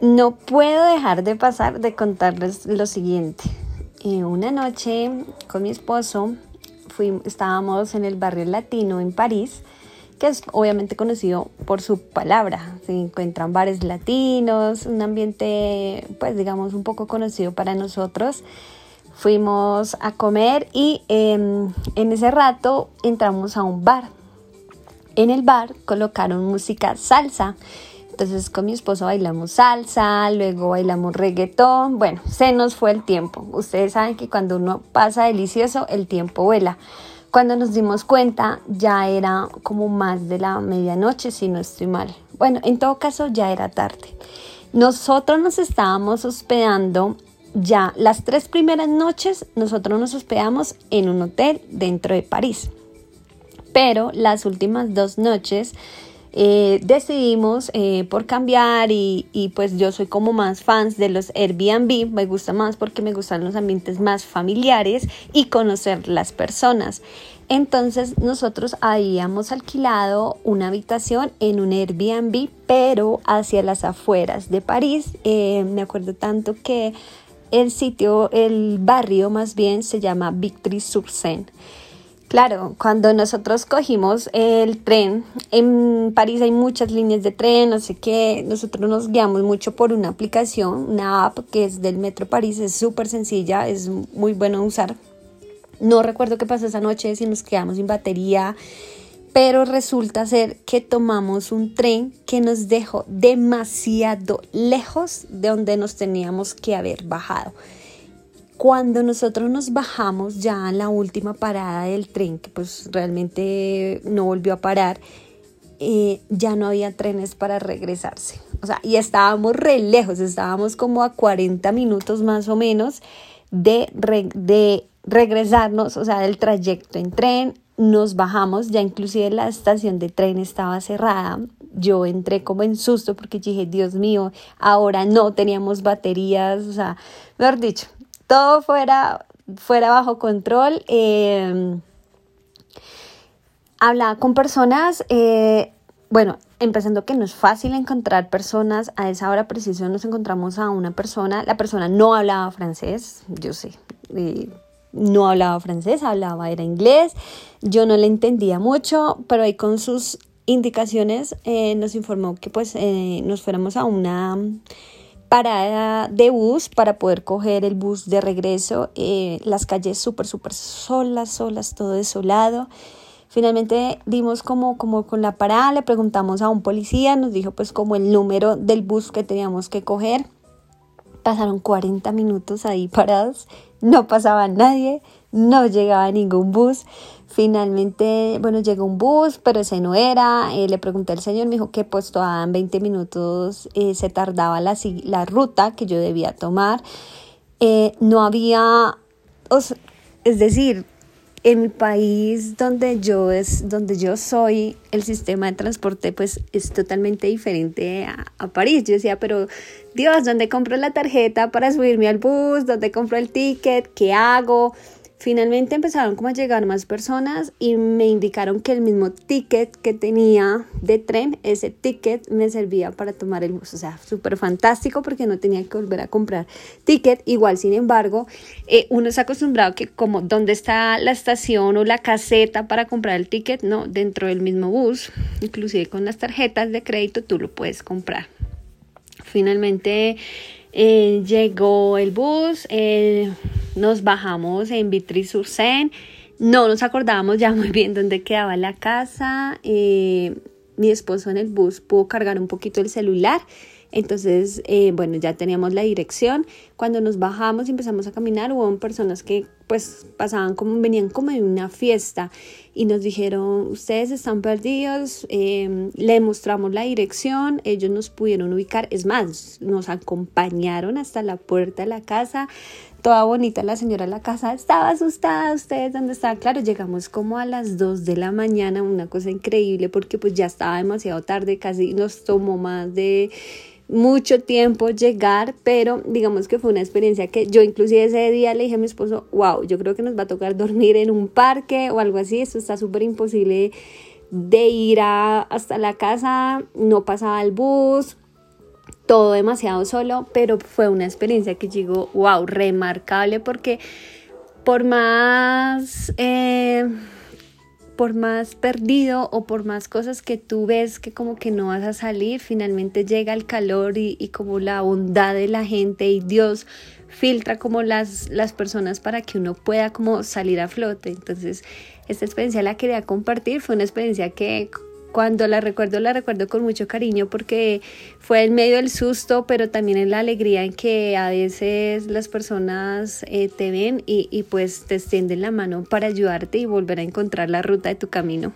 No puedo dejar de pasar de contarles lo siguiente. Eh, una noche con mi esposo estábamos en el barrio latino en París, que es obviamente conocido por su palabra. Se encuentran bares latinos, un ambiente pues digamos un poco conocido para nosotros. Fuimos a comer y em, en ese rato entramos a un bar. En el bar colocaron música salsa entonces con mi esposo bailamos salsa, luego bailamos reggaetón. Bueno, se nos fue el tiempo. Ustedes saben que cuando uno pasa delicioso, el tiempo vuela. Cuando nos dimos cuenta, ya era como más de la medianoche, si no estoy mal. Bueno, en todo caso, ya era tarde. Nosotros nos estábamos hospedando ya las tres primeras noches, nosotros nos hospedamos en un hotel dentro de París. Pero las últimas dos noches eh, decidimos eh, por cambiar y, pues yo soy como más fans de los Airbnb, me gusta más porque me gustan los ambientes más familiares y conocer las personas. Entonces nosotros habíamos alquilado una habitación en un Airbnb, pero hacia las afueras de París. Eh, me acuerdo tanto que el sitio, el barrio más bien se llama Victory-sur-Seine. Claro, cuando nosotros cogimos el tren, en París hay muchas líneas de tren, no sé qué, nosotros nos guiamos mucho por una aplicación, una app que es del Metro París, es súper sencilla, es muy bueno usar. No recuerdo qué pasó esa noche, si nos quedamos sin batería, pero resulta ser que tomamos un tren que nos dejó demasiado lejos de donde nos teníamos que haber bajado. Cuando nosotros nos bajamos ya en la última parada del tren, que pues realmente no volvió a parar, eh, ya no había trenes para regresarse. O sea, y estábamos re lejos, estábamos como a 40 minutos más o menos de, de regresarnos, o sea, del trayecto en tren. Nos bajamos, ya inclusive la estación de tren estaba cerrada. Yo entré como en susto porque dije, Dios mío, ahora no teníamos baterías, o sea, mejor dicho, todo fuera, fuera bajo control. Em, hablaba con personas, eh, bueno, empezando que no es fácil encontrar personas, a esa hora precisa nos encontramos a una persona, la persona no hablaba francés, yo sé, no hablaba francés, hablaba, era inglés, yo no le entendía mucho, pero ahí con sus indicaciones eh, nos informó que pues eh, nos fuéramos a una parada de bus para poder coger el bus de regreso. Eh, las calles súper, súper solas, solas, todo desolado. Finalmente dimos como, como con la parada, le preguntamos a un policía, nos dijo pues como el número del bus que teníamos que coger. Pasaron 40 minutos ahí parados, no pasaba nadie, no llegaba ningún bus. Finalmente, bueno, llegó un bus, pero ese no era. Eh, le pregunté al señor, me dijo que pues todavía en 20 minutos eh, se tardaba la, ruta que yo debía tomar. Eh, no había, es decir, en mi país donde yo es donde yo soy el sistema de transporte pues es totalmente diferente a, a, París yo decía pero Dios dónde compro la tarjeta para subirme al bus dónde compro el ticket qué hago Finalmente empezaron como a llegar más personas y me indicaron que el mismo ticket que tenía de tren, ese ticket me servía para tomar el bus. O sea, súper fantástico porque no tenía que volver a comprar ticket. Igual, sin embargo, eh, uno ha acostumbrado que como dónde está la estación o la caseta para comprar el ticket, no, dentro del mismo bus, inclusive con las tarjetas de crédito tú lo puedes comprar. Finalmente eh, llegó el bus, nos bajamos en Vitry-sur-Seine, no nos acordábamos ya muy bien dónde quedaba la casa. Eh, mi esposo en el bus pudo cargar un poquito el celular entonces, eh, bueno, ya teníamos la dirección. Cuando nos bajamos y empezamos a caminar, hubo personas que pues pasaban como, venían como de una fiesta y nos dijeron, ustedes están perdidos, em, le mostramos la dirección, ellos nos pudieron ubicar, es más, nos acompañaron hasta la puerta de la casa, toda bonita la señora de la casa, estaba asustada, ustedes dónde estaban, claro, llegamos como a las 2 de la mañana, una cosa increíble porque pues ya estaba demasiado tarde, casi nos tomó más de mucho tiempo llegar, pero digamos que fue una experiencia que yo inclusive ese día le dije a mi esposo, yo creo que nos va a tocar dormir en un parque o algo así, esto está súper imposible de ir a, hasta la casa, no pasaba el bus, todo demasiado solo, pero fue una experiencia que llegó, wow, remarcable porque por más... Eh, por más perdido o por más cosas que tú ves que como que no vas a salir, finalmente llega el calor y como la bondad de la gente y Dios filtra como las, las personas para que uno pueda como salir a flote. Entonces, esta experiencia la quería compartir, fue una experiencia que cuando la recuerdo, la recuerdo con mucho cariño porque fue en medio del susto, pero también en la alegría en que a veces las personas eh, te ven y, y pues te extienden la mano para ayudarte y volver a encontrar la ruta de tu camino.